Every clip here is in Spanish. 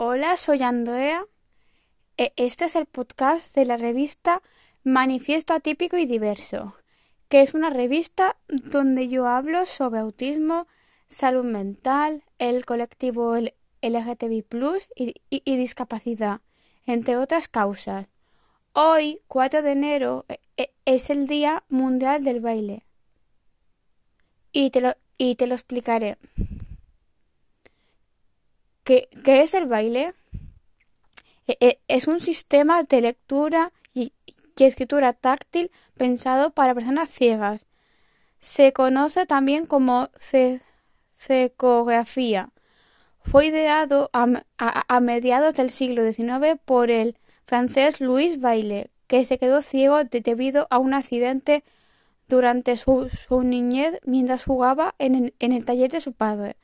Hola, soy Andrea. E- Este es el podcast de la revista Manifiesto Atípico y Diverso, que es una revista donde yo hablo sobre autismo, salud mental, el colectivo LGTBI y, y- y discapacidad, entre otras causas. Hoy, 4 de enero, e- e- es el Día Mundial del Baile. Y te lo, y te lo explicaré. ¿Qué, es el baile? E- e- Es un sistema de lectura y, escritura táctil pensado para personas ciegas. Se conoce también como ce- cecografía. Fue ideado a, mediados del siglo XIX por el francés Louis Bailey, que se quedó ciego de- debido a un accidente durante su, niñez mientras jugaba en el taller de su padre.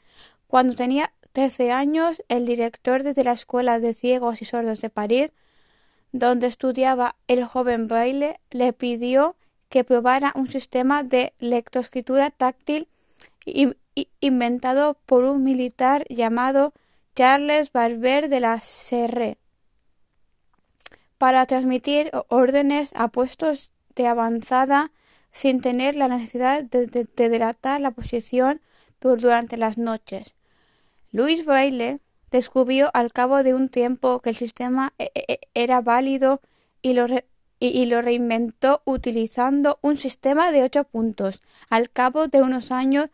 Cuando tenía 13 años, el director de la Escuela de Ciegos y Sordos de París, donde estudiaba el joven Baile, le pidió que probara un sistema de lectoescritura táctil inventado por un militar llamado Charles Barber de la Serre para transmitir órdenes a puestos de avanzada sin tener la necesidad de, de- de delatar la posición du- durante las noches. Louis Braille descubrió al cabo de un tiempo que el sistema e- e- era válido y lo, reinventó utilizando un sistema de ocho puntos. Al cabo de unos años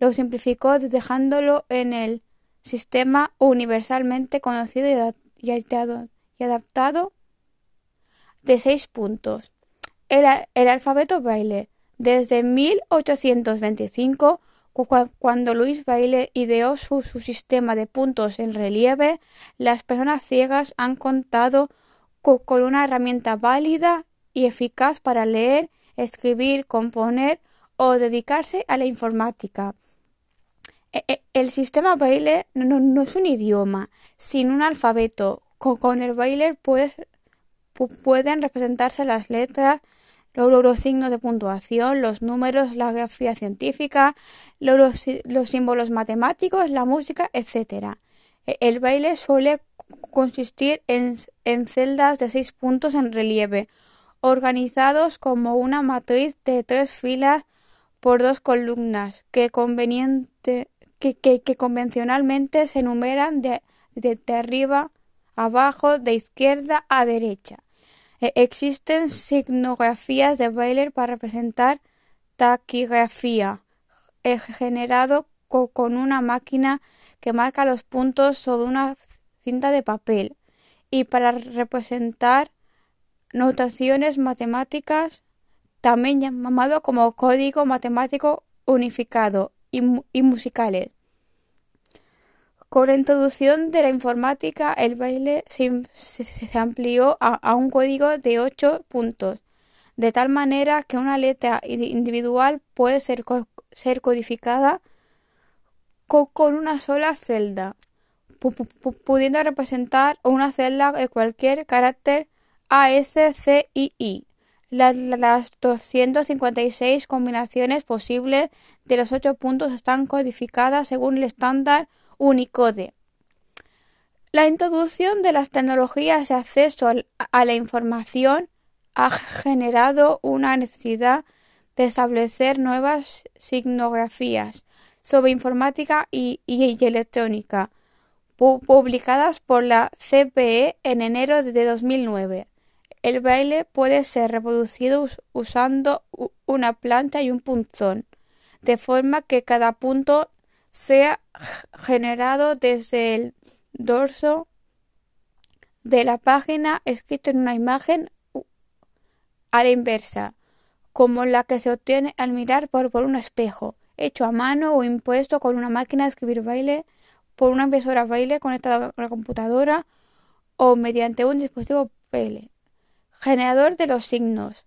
lo simplificó dejándolo en el sistema universalmente conocido y y adaptado- de seis puntos. El, el alfabeto Braille. Desde 1825, cu- cua- cuando Luis Braille ideó su, sistema de puntos en relieve, las personas ciegas han contado co- con una herramienta válida y eficaz para leer, escribir, componer o dedicarse a la informática. E- e- El sistema Braille no, es un idioma, sino un alfabeto. Con, el pu- pueden representarse las letras, los, signos de puntuación, los números, la grafía científica, los, los sí- los símbolos matemáticos, la música, etc. E- El baile suele consistir en, celdas de seis puntos en relieve, organizados como una matriz de tres filas por dos columnas que, conveniente, que, convencionalmente se enumeran de, de, de arriba abajo, de izquierda a derecha. E- Existen signografías de Bailey para representar taquigrafía, generado co- con una máquina que marca los puntos sobre una cinta de papel, y para representar notaciones matemáticas, también llamado como código matemático unificado, y, y musicales. Con la introducción de la informática, el baile se, amplió a, un código de ocho puntos, de tal manera que una letra indi- individual puede ser, co- ser codificada co- con una sola celda, pu- pu- pu- pudiendo representar una celda de cualquier carácter A, S, C y I. La- la- las 256 combinaciones posibles de los ocho puntos están codificadas según el estándar Unicode. La introducción de las tecnologías de acceso a la información ha generado una necesidad de establecer nuevas signografías sobre informática y, electrónica, pu- publicadas por la CPE en enero de 2009. El braille puede ser reproducido us- usando una plancha y un punzón, de forma que cada punto sea generado desde el dorso de la página escrito en una imagen a la inversa, como la que se obtiene al mirar por, un espejo, hecho a mano o impuesto con una máquina de escribir braille, por una impresora braille conectada a la computadora o mediante un dispositivo braille. Generador de los signos.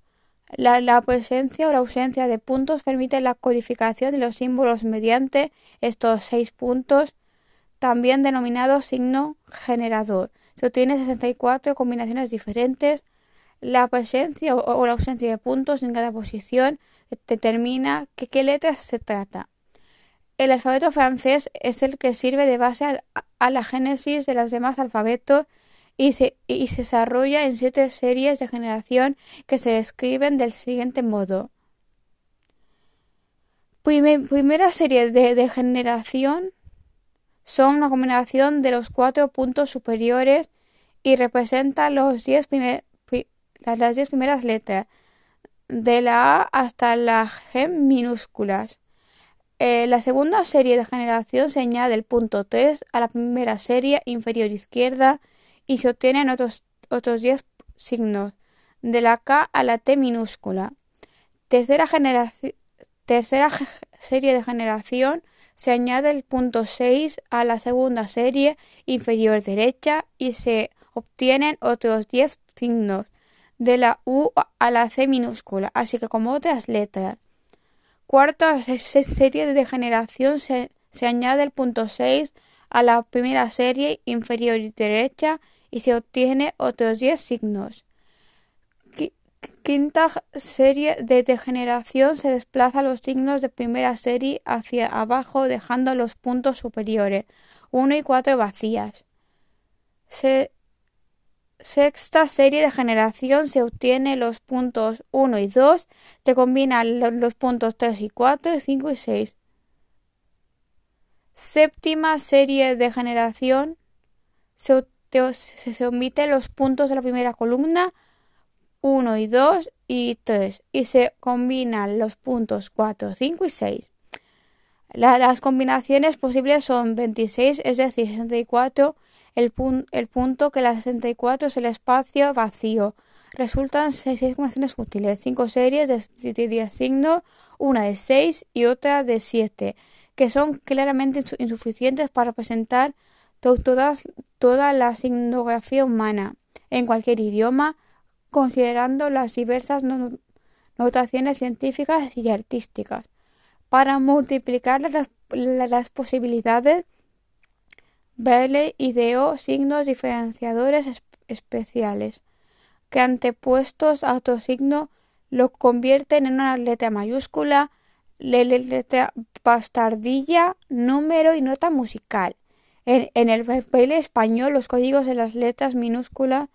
La, presencia o la ausencia de puntos permite la codificación de los símbolos mediante estos seis puntos, también denominado signo generador. Se obtiene 64 combinaciones diferentes. La presencia o, o la ausencia de puntos en cada posición determina que qué letras se trata. El alfabeto francés es el que sirve de base a, la génesis de los demás alfabetos y se, desarrolla en siete series de generación que se describen del siguiente modo. primera serie de, generación son una combinación de los cuatro puntos superiores y representa los diez primeras letras, de la A hasta la G minúsculas. Eh, la segunda serie de generación se añade el punto 3 a la primera serie inferior izquierda y se obtienen otros, otros 10 signos, de la K a la T minúscula. Tercera, tercera serie de generación se añade el punto 6 a la segunda serie inferior derecha y se obtienen otros 10 signos, de la U a la C minúscula, así que como otras letras. Cuarta serie de generación se, se añade el punto 6 a la primera serie inferior derecha y se obtiene otros 10 signos. Quinta serie de degeneración se desplaza los signos de primera serie hacia abajo dejando los puntos superiores 1 y 4 vacías. Se sexta serie de generación se obtiene los puntos 1 y 2, se combinan los puntos 3 y 4, 5 y 6. Séptima serie de generación se, se, omiten los puntos de la primera columna 1 y 2 y 3 y se combinan los puntos 4, 5 y 6. las combinaciones posibles son 26, es decir, 64 el, el punto que la 64 es el espacio vacío. Resultan seis combinaciones útiles, cinco series de 10 signos, una de 6 y otra de 7, que son claramente insuficientes para representar toda la signografía humana en cualquier idioma, considerando las diversas notaciones científicas y artísticas. Para multiplicar las, posibilidades Bailey ideó signos diferenciadores especiales, que antepuestos a otro signo lo convierten en una letra mayúscula, letra bastardilla, número y nota musical. En, el español, los códigos de las letras minúsculas,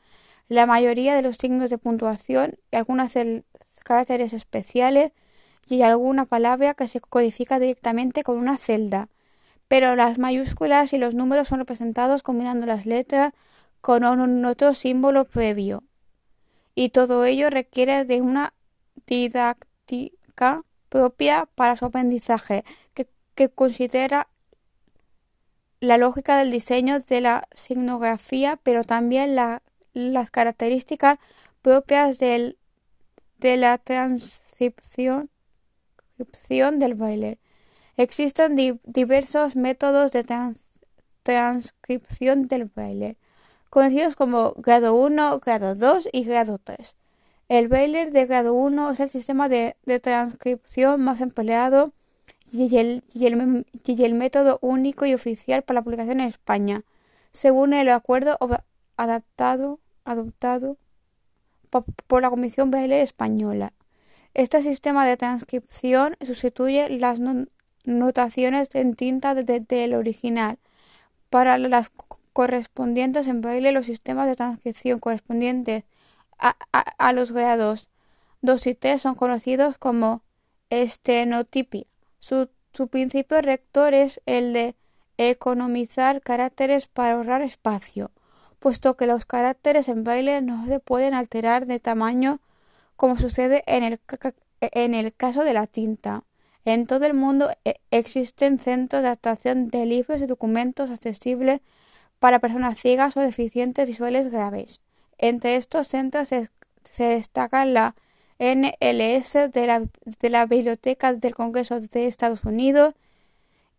la mayoría de los signos de puntuación y algunos caracteres especiales y alguna palabra que se codifica directamente con una celda pero las mayúsculas y los números son representados combinando las letras con otro símbolo previo. Y todo ello requiere de una didáctica propia para su aprendizaje, que, considera la lógica del diseño de la signografía, pero también las características propias del, de la transcripción del baile. Existen diversos métodos de transcripción del braille, conocidos como grado 1, grado 2 y grado 3. El braille de grado 1 es el sistema de, transcripción más empleado y el, método único y oficial para la publicación en España, según el acuerdo adaptado, adoptado por la Comisión Braille Española. Este sistema de transcripción sustituye las notaciones en tinta del original. Para las correspondientes en braille, los sistemas de transcripción correspondientes a, los grados 2 y 3 son conocidos como estenotipia. Su, principio rector es el de economizar caracteres para ahorrar espacio, puesto que los caracteres en braille no se pueden alterar de tamaño como sucede en el, en el caso de la tinta. En todo el mundo eh, existen centros de adaptación de libros y documentos accesibles para personas ciegas o deficientes visuales graves. Entre estos centros se, destacan la NLS de la, de la, Biblioteca del Congreso de Estados Unidos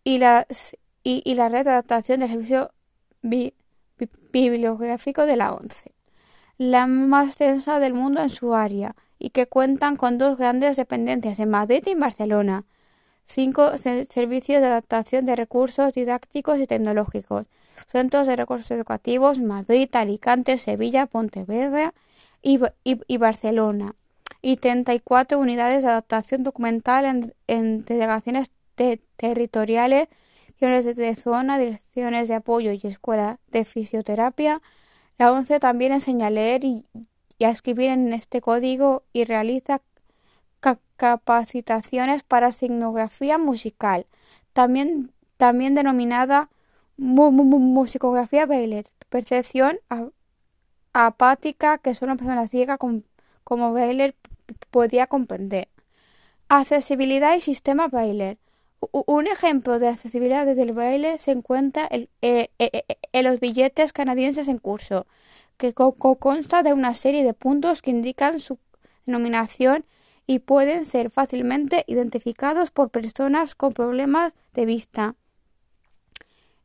y, las, y, la Red de Adaptación del Servicio Bibliográfico de la ONCE, la más extensa del mundo en su área y que cuentan con dos grandes dependencias en Madrid y Barcelona, cinco servicios de adaptación de recursos didácticos y tecnológicos, centros de recursos educativos Madrid, Alicante, Sevilla, Pontevedra y, Barcelona, y 34 unidades de adaptación documental en, delegaciones territoriales, direcciones de zona, direcciones de apoyo y escuela de fisioterapia. La ONCE también enseña a leer y, a escribir en este código y realiza capacitaciones para signografía musical, también, también denominada musicografía Baylor, percepción apática que solo una persona ciega como Baylor podía comprender. Accesibilidad y sistema Baylor. Un ejemplo de accesibilidad desde el baile se encuentra eh, eh, eh, en, los billetes canadienses en curso, que consta de una serie de puntos que indican su denominación y pueden ser fácilmente identificados por personas con problemas de vista.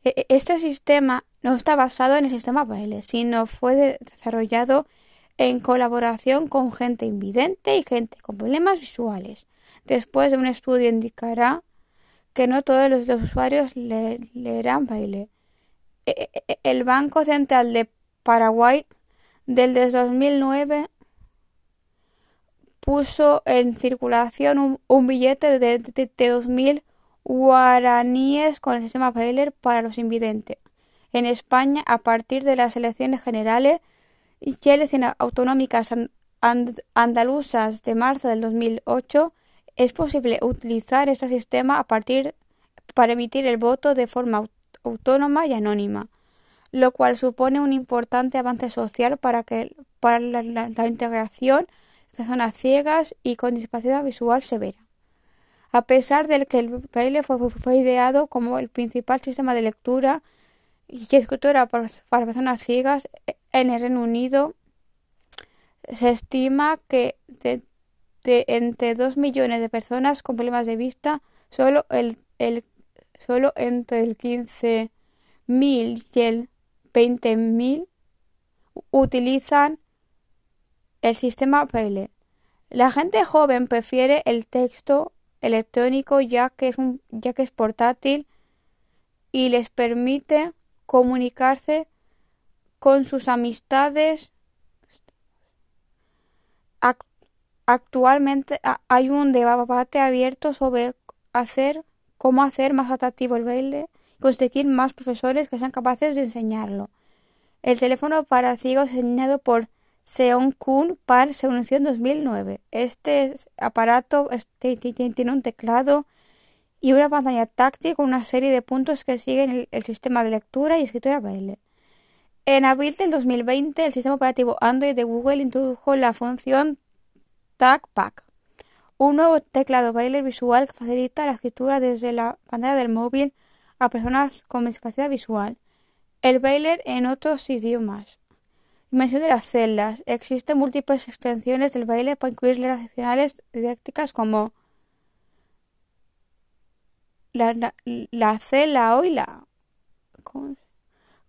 E, e, este sistema no está basado en el sistema Baile, sino fue desarrollado en colaboración con gente invidente y gente con problemas visuales. Después de un estudio indicará que no todos los, usuarios leerán baile. E, e, e, el Banco Central de Paraguay del 2009 puso en circulación un, billete de, de, 2.000 guaraníes con el sistema Baylor para los invidentes. En España, a partir de las elecciones generales y elecciones autonómicas andaluzas de marzo del 2008, es posible utilizar este sistema a partir para emitir el voto de forma autónoma y anónima, lo cual supone un importante avance social para, que, para la, integración de zonas ciegas y con discapacidad visual severa. A pesar de que el braille fue, ideado como el principal sistema de lectura y escritura para, personas ciegas en el Reino Unido, se estima que de de entre 2 millones de personas con problemas de vista, solo, el, el, solo entre el 15.000 y el 20.000 utilizan el sistema Braille. La gente joven prefiere el texto electrónico ya que es, un, ya que es portátil y les permite comunicarse con sus amistades Actualmente hay un debate abierto sobre hacer cómo hacer más atractivo el baile y conseguir más profesores que sean capaces de enseñarlo. El teléfono para ciegos diseñado por Seon Kun Par se anunció en 2009. Este aparato tiene un teclado y una pantalla táctil con una serie de puntos que siguen el, sistema de lectura y escritura baile. En abril del 2020, el sistema operativo Android de Google introdujo la función TagPack, un nuevo teclado braille visual que facilita la escritura desde la pantalla del móvil a personas con discapacidad visual. El braille en otros idiomas. Dimensión de las celdas. Existen múltiples extensiones del braille para incluir letras adicionales didácticas como la, la, C, la O y la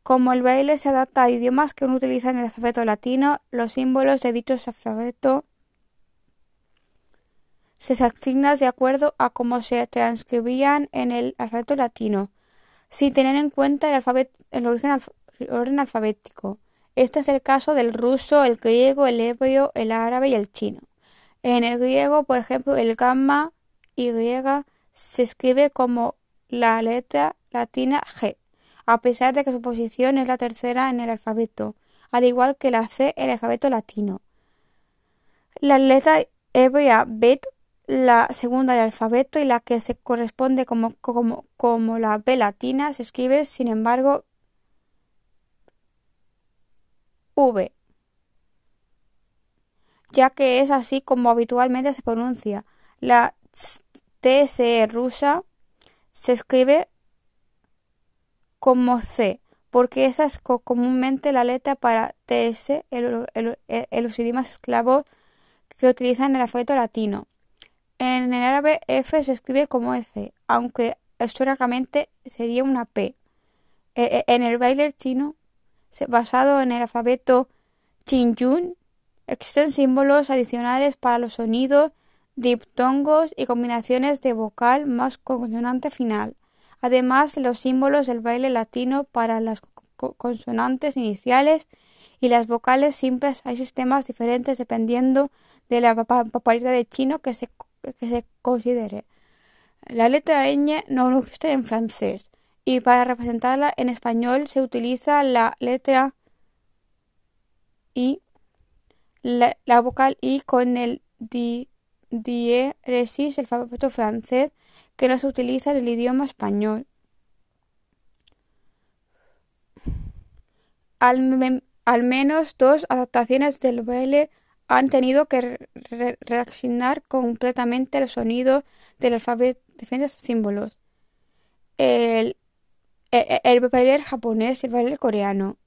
Como el braille se adapta a idiomas que no utilizan el alfabeto latino, los símbolos de dicho alfabeto se asignan de acuerdo a cómo se transcribían en el alfabeto latino, sin tener en cuenta el, orden alfabético. Este es el caso del ruso, el griego, el hebreo, el árabe y el chino. En el griego, por ejemplo, el gamma Y se escribe como la letra latina G, a pesar de que su posición es la tercera en el alfabeto, al igual que la C en el alfabeto latino. La letra hebrea Bet la segunda del alfabeto y la que se corresponde como, como, como la B latina se escribe, sin embargo, V, ya que es así como habitualmente se pronuncia. La TSE rusa se escribe como C, porque esa es comúnmente la letra para TS en los idiomas esclavos que utilizan el alfabeto latino. En el árabe F se escribe como F, aunque históricamente sería una P. E, e, en el baile chino, basado en el alfabeto Qingyun, existen símbolos adicionales para los sonidos, diptongos y combinaciones de vocal más consonante final. Además, los símbolos del baile latino para las consonantes iniciales y las vocales simples hay sistemas diferentes dependiendo de la papalidad de chino que se se considere. La letra ñ no existe en francés y para representarla en español se utiliza la letra I, la, vocal I con el di, diéresis, el alfabeto francés, que no se utiliza en el idioma español. Al, menos dos adaptaciones del baile han tenido que reaccionar completamente el sonido del alfabeto de diferentes símbolos. El, el, el baile japonés y el coreano.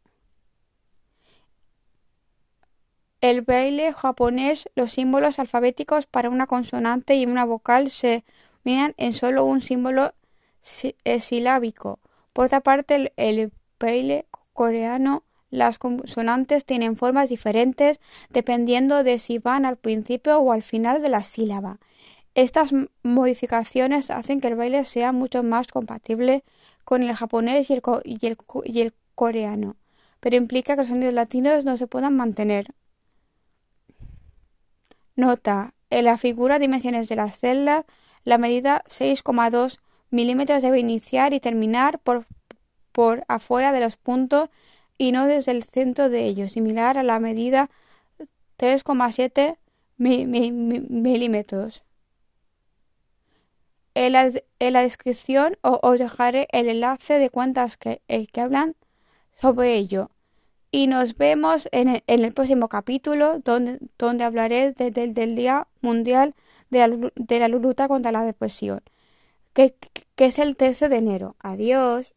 El baile japonés, los símbolos alfabéticos para una consonante y una vocal se miran en solo un símbolo eh, silábico. Por otra parte, el baile coreano, las consonantes tienen formas diferentes dependiendo de si van al principio o al final de la sílaba. Estas modificaciones hacen que el baile sea mucho más compatible con el japonés el, y el, coreano, pero implica que los sonidos latinos no se puedan mantener. Nota: en la figura dimensiones de la celda, la medida 6,2 milímetros debe iniciar y terminar por, por afuera de los puntos y no desde el centro de ellos, similar a la medida 3,7 milímetros. En la, descripción os dejaré el enlace de cuentas que, eh, que hablan sobre ello. Y nos vemos en el, próximo capítulo donde, donde hablaré del Día Mundial de la, de la Luta contra la Depresión, que, que es el 13 de enero. Adiós.